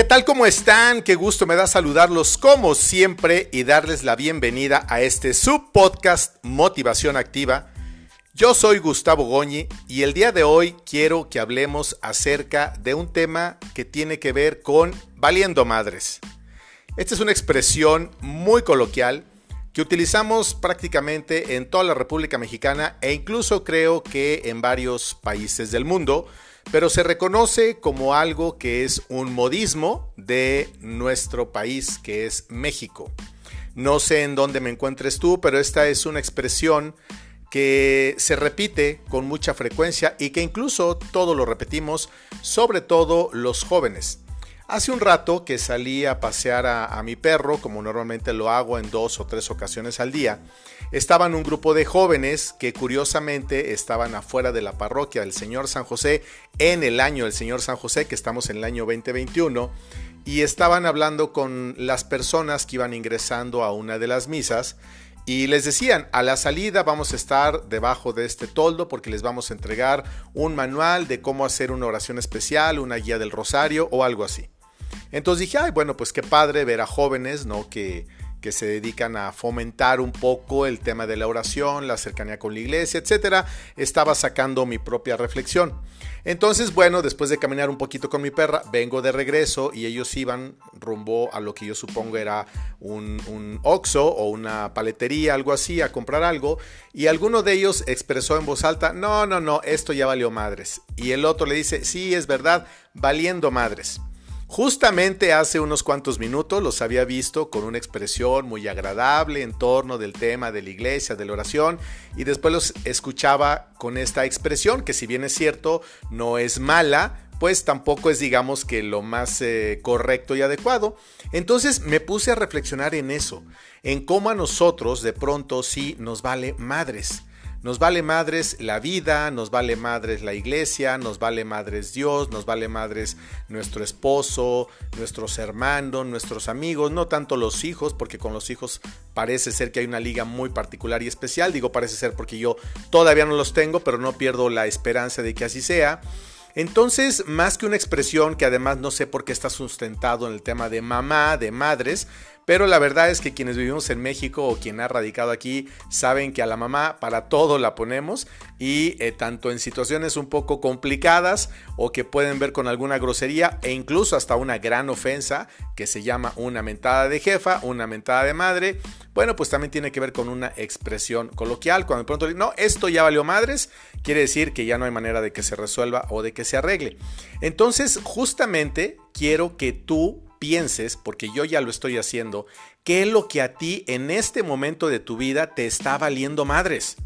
¿Qué tal? ¿Cómo están? Qué gusto me da saludarlos como siempre y darles la bienvenida a este subpodcast Motivación Activa. Yo soy Gustavo Goñi y el día de hoy quiero que hablemos acerca de un tema que tiene que ver con valiendo madres. Esta es una expresión muy coloquial que utilizamos prácticamente en toda la República Mexicana e incluso creo que en varios países del mundo pero se reconoce como algo que es un modismo de nuestro país, que es México. No sé en dónde me encuentres tú, pero esta es una expresión que se repite con mucha frecuencia y que incluso todo lo repetimos, sobre todo los jóvenes. Hace un rato que salí a pasear a, mi perro, como normalmente lo hago en dos o tres ocasiones al día, estaban un grupo de jóvenes que curiosamente estaban afuera de la parroquia del Señor San José en el año del Señor San José, que estamos en el año 2021, y estaban hablando con las personas que iban ingresando a una de las misas y les decían, a la salida vamos a estar debajo de este toldo porque les vamos a entregar un manual de cómo hacer una oración especial, una guía del rosario o algo así. Entonces dije, ay, bueno, pues qué padre ver a jóvenes, ¿no? Que, que se dedican a fomentar un poco el tema de la oración, la cercanía con la iglesia, etcétera, estaba sacando mi propia reflexión. Entonces, bueno, después de caminar un poquito con mi perra, vengo de regreso y ellos iban rumbo a lo que yo supongo era un, un o una paletería, algo así, a comprar algo. Y alguno de ellos expresó en voz alta, no, no, no, esto ya valió madres. Y el otro le dice, sí, es verdad, valiendo madres. Justamente hace unos cuantos minutos los había visto con una expresión muy agradable en torno del tema de la iglesia, de la oración, y después los escuchaba con esta expresión, que si bien es cierto, no es mala, pues tampoco es digamos que lo más eh, correcto y adecuado. Entonces me puse a reflexionar en eso, en cómo a nosotros de pronto sí nos vale madres. Nos vale madres la vida, nos vale madres la iglesia, nos vale madres Dios, nos vale madres nuestro esposo, nuestros hermanos, nuestros amigos, no tanto los hijos, porque con los hijos parece ser que hay una liga muy particular y especial. Digo parece ser porque yo todavía no los tengo, pero no pierdo la esperanza de que así sea. Entonces, más que una expresión que además no sé por qué está sustentado en el tema de mamá, de madres, pero la verdad es que quienes vivimos en México o quien ha radicado aquí saben que a la mamá para todo la ponemos y eh, tanto en situaciones un poco complicadas o que pueden ver con alguna grosería e incluso hasta una gran ofensa que se llama una mentada de jefa, una mentada de madre, bueno, pues también tiene que ver con una expresión coloquial. Cuando de pronto no, esto ya valió madres, quiere decir que ya no hay manera de que se resuelva o de que se arregle. Entonces, justamente quiero que tú pienses, porque yo ya lo estoy haciendo, qué es lo que a ti en este momento de tu vida te está valiendo madres.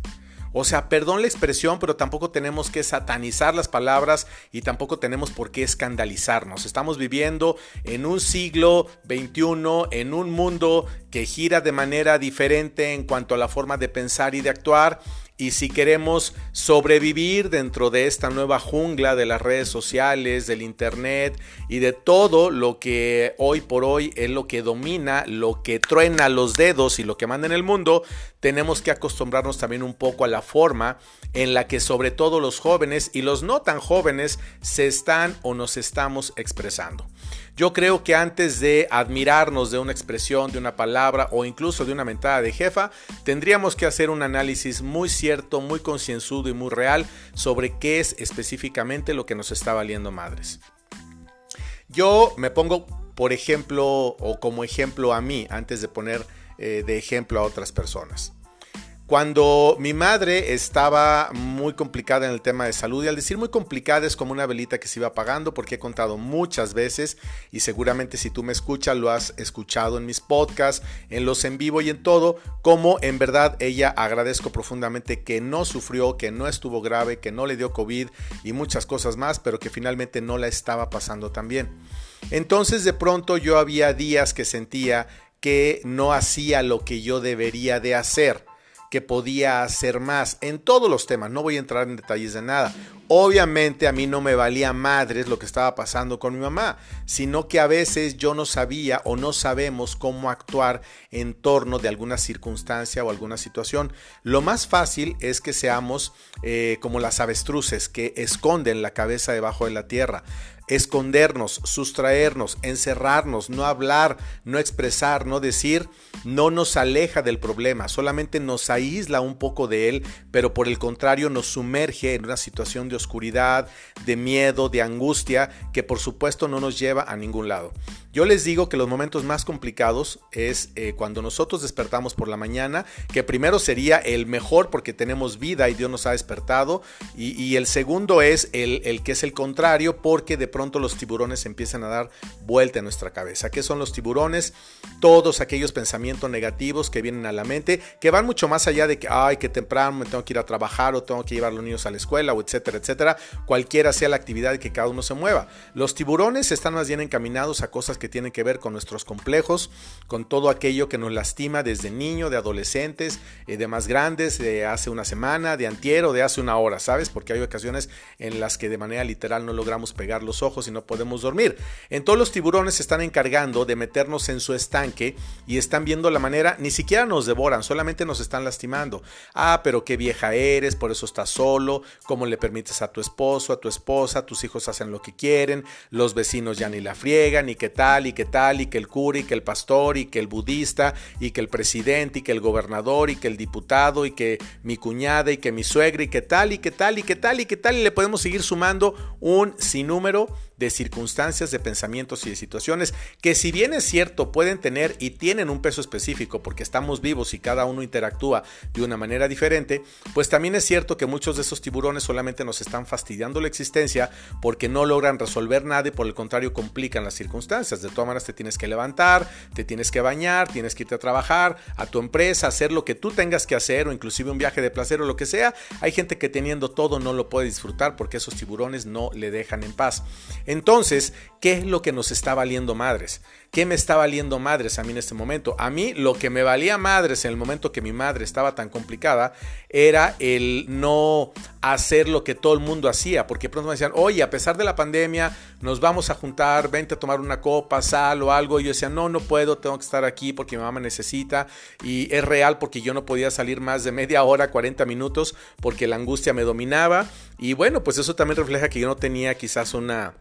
O sea, perdón la expresión, pero tampoco tenemos que satanizar las palabras y tampoco tenemos por qué escandalizarnos. Estamos viviendo en un siglo XXI, en un mundo que gira de manera diferente en cuanto a la forma de pensar y de actuar y si queremos sobrevivir dentro de esta nueva jungla de las redes sociales, del Internet y de todo lo que hoy por hoy es lo que domina, lo que truena los dedos y lo que manda en el mundo, tenemos que acostumbrarnos también un poco a la forma en la que sobre todo los jóvenes y los no tan jóvenes se están o nos estamos expresando. Yo creo que antes de admirarnos de una expresión, de una palabra o incluso de una mentada de jefa, tendríamos que hacer un análisis muy cierto, muy concienzudo y muy real sobre qué es específicamente lo que nos está valiendo madres. Yo me pongo, por ejemplo, o como ejemplo a mí, antes de poner eh, de ejemplo a otras personas. Cuando mi madre estaba muy complicada en el tema de salud, y al decir muy complicada es como una velita que se iba apagando, porque he contado muchas veces, y seguramente si tú me escuchas lo has escuchado en mis podcasts, en los en vivo y en todo, como en verdad ella agradezco profundamente que no sufrió, que no estuvo grave, que no le dio COVID y muchas cosas más, pero que finalmente no la estaba pasando tan bien. Entonces de pronto yo había días que sentía que no hacía lo que yo debería de hacer que podía hacer más en todos los temas, no voy a entrar en detalles de nada. Obviamente a mí no me valía madres lo que estaba pasando con mi mamá, sino que a veces yo no sabía o no sabemos cómo actuar en torno de alguna circunstancia o alguna situación. Lo más fácil es que seamos eh, como las avestruces que esconden la cabeza debajo de la tierra escondernos, sustraernos, encerrarnos, no hablar, no expresar, no decir, no nos aleja del problema, solamente nos aísla un poco de él, pero por el contrario nos sumerge en una situación de oscuridad, de miedo, de angustia, que por supuesto no nos lleva a ningún lado. Yo les digo que los momentos más complicados es eh, cuando nosotros despertamos por la mañana, que primero sería el mejor porque tenemos vida y Dios nos ha despertado, y, el segundo es el, que es el contrario porque de pronto los tiburones empiezan a dar vuelta en nuestra cabeza. ¿Qué son los tiburones? Todos aquellos pensamientos negativos que vienen a la mente, que van mucho más allá de que, ay, que temprano me tengo que ir a trabajar o tengo que llevar a los niños a la escuela o etcétera, etcétera, cualquiera sea la actividad que cada uno se mueva. Los tiburones están más bien encaminados a cosas que tienen que ver con nuestros complejos, con todo aquello que nos lastima desde niño, de adolescentes, eh, de más grandes, de hace una semana, de antier o de hace una hora, ¿sabes? Porque hay ocasiones en las que de manera literal no logramos pegar los ojos y no podemos dormir. En todos los tiburones se están encargando de meternos en su estanque y están viendo la manera, ni siquiera nos devoran, solamente nos están lastimando. Ah, pero qué vieja eres, por eso estás solo, cómo le permites a tu esposo, a tu esposa, tus hijos hacen lo que quieren, los vecinos ya ni la friegan, y qué tal, y qué tal, y que el cura, y que el pastor, y que el budista, y que el presidente, y que el gobernador, y que el diputado, y que mi cuñada, y que mi suegra, y qué tal, y qué tal, y qué tal, y qué tal, y le podemos seguir sumando un sinnúmero de circunstancias, de pensamientos y de situaciones que si bien es cierto pueden tener y tienen un peso específico porque estamos vivos y cada uno interactúa de una manera diferente, pues también es cierto que muchos de esos tiburones solamente nos están fastidiando la existencia porque no logran resolver nada y por el contrario complican las circunstancias. De todas maneras te tienes que levantar, te tienes que bañar, tienes que irte a trabajar, a tu empresa, hacer lo que tú tengas que hacer o inclusive un viaje de placer o lo que sea. Hay gente que teniendo todo no lo puede disfrutar porque esos tiburones no le dejan en paz. Entonces, ¿qué es lo que nos está valiendo madres? ¿Qué me está valiendo madres a mí en este momento? A mí lo que me valía madres en el momento que mi madre estaba tan complicada era el no hacer lo que todo el mundo hacía, porque pronto me decían, oye, a pesar de la pandemia, nos vamos a juntar, vente a tomar una copa, sal o algo. Y yo decía, no, no puedo, tengo que estar aquí porque mi mamá necesita. Y es real porque yo no podía salir más de media hora, 40 minutos, porque la angustia me dominaba. Y bueno, pues eso también refleja que yo no tenía quizás una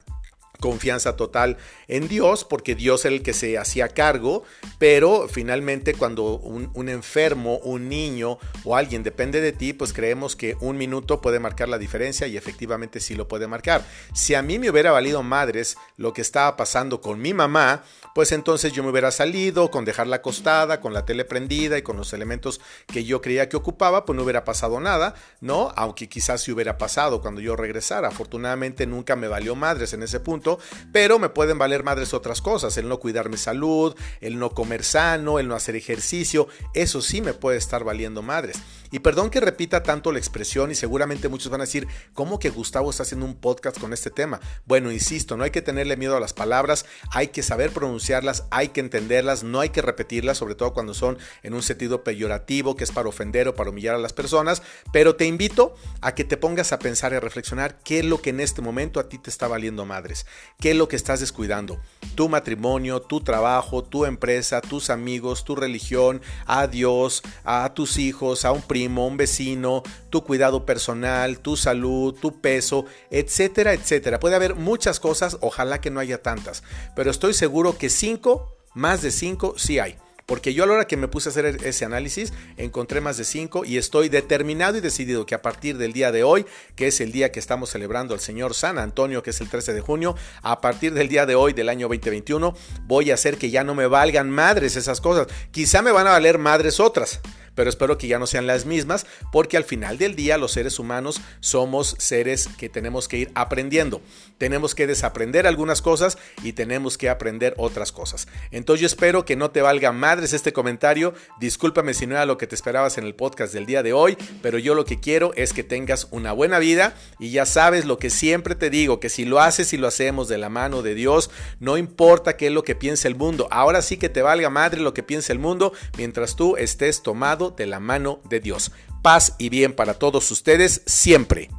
confianza total en Dios, porque Dios era el que se hacía cargo, pero finalmente cuando un, enfermo, un niño o alguien depende de ti, pues creemos que un minuto puede marcar la diferencia y efectivamente sí lo puede marcar. Si a mí me hubiera valido madres lo que estaba pasando con mi mamá, pues entonces yo me hubiera salido con dejarla acostada, con la tele prendida y con los elementos que yo creía que ocupaba, pues no hubiera pasado nada, ¿no? Aunque quizás sí hubiera pasado cuando yo regresara. Afortunadamente nunca me valió madres en ese punto pero me pueden valer madres otras cosas, el no cuidar mi salud, el no comer sano, el no hacer ejercicio, eso sí me puede estar valiendo madres. Y perdón que repita tanto la expresión y seguramente muchos van a decir, ¿cómo que Gustavo está haciendo un podcast con este tema? Bueno, insisto, no hay que tenerle miedo a las palabras, hay que saber pronunciarlas, hay que entenderlas, no hay que repetirlas, sobre todo cuando son en un sentido peyorativo, que es para ofender o para humillar a las personas, pero te invito a que te pongas a pensar y a reflexionar qué es lo que en este momento a ti te está valiendo madres, qué es lo que estás descuidando, tu matrimonio, tu trabajo, tu empresa, tus amigos, tu religión, a Dios, a tus hijos, a un primo, un vecino, tu cuidado personal, tu salud, tu peso, etcétera, etcétera. Puede haber muchas cosas, ojalá que no haya tantas, pero estoy seguro que cinco, más de cinco, sí hay. Porque yo a la hora que me puse a hacer ese análisis encontré más de cinco y estoy determinado y decidido que a partir del día de hoy, que es el día que estamos celebrando al Señor San Antonio, que es el 13 de junio, a partir del día de hoy del año 2021, voy a hacer que ya no me valgan madres esas cosas. Quizá me van a valer madres otras pero espero que ya no sean las mismas, porque al final del día los seres humanos somos seres que tenemos que ir aprendiendo. Tenemos que desaprender algunas cosas y tenemos que aprender otras cosas. Entonces yo espero que no te valga madres este comentario. Discúlpame si no era lo que te esperabas en el podcast del día de hoy, pero yo lo que quiero es que tengas una buena vida y ya sabes lo que siempre te digo, que si lo haces y lo hacemos de la mano de Dios, no importa qué es lo que piense el mundo. Ahora sí que te valga madre lo que piense el mundo mientras tú estés tomado de la mano de Dios. Paz y bien para todos ustedes siempre.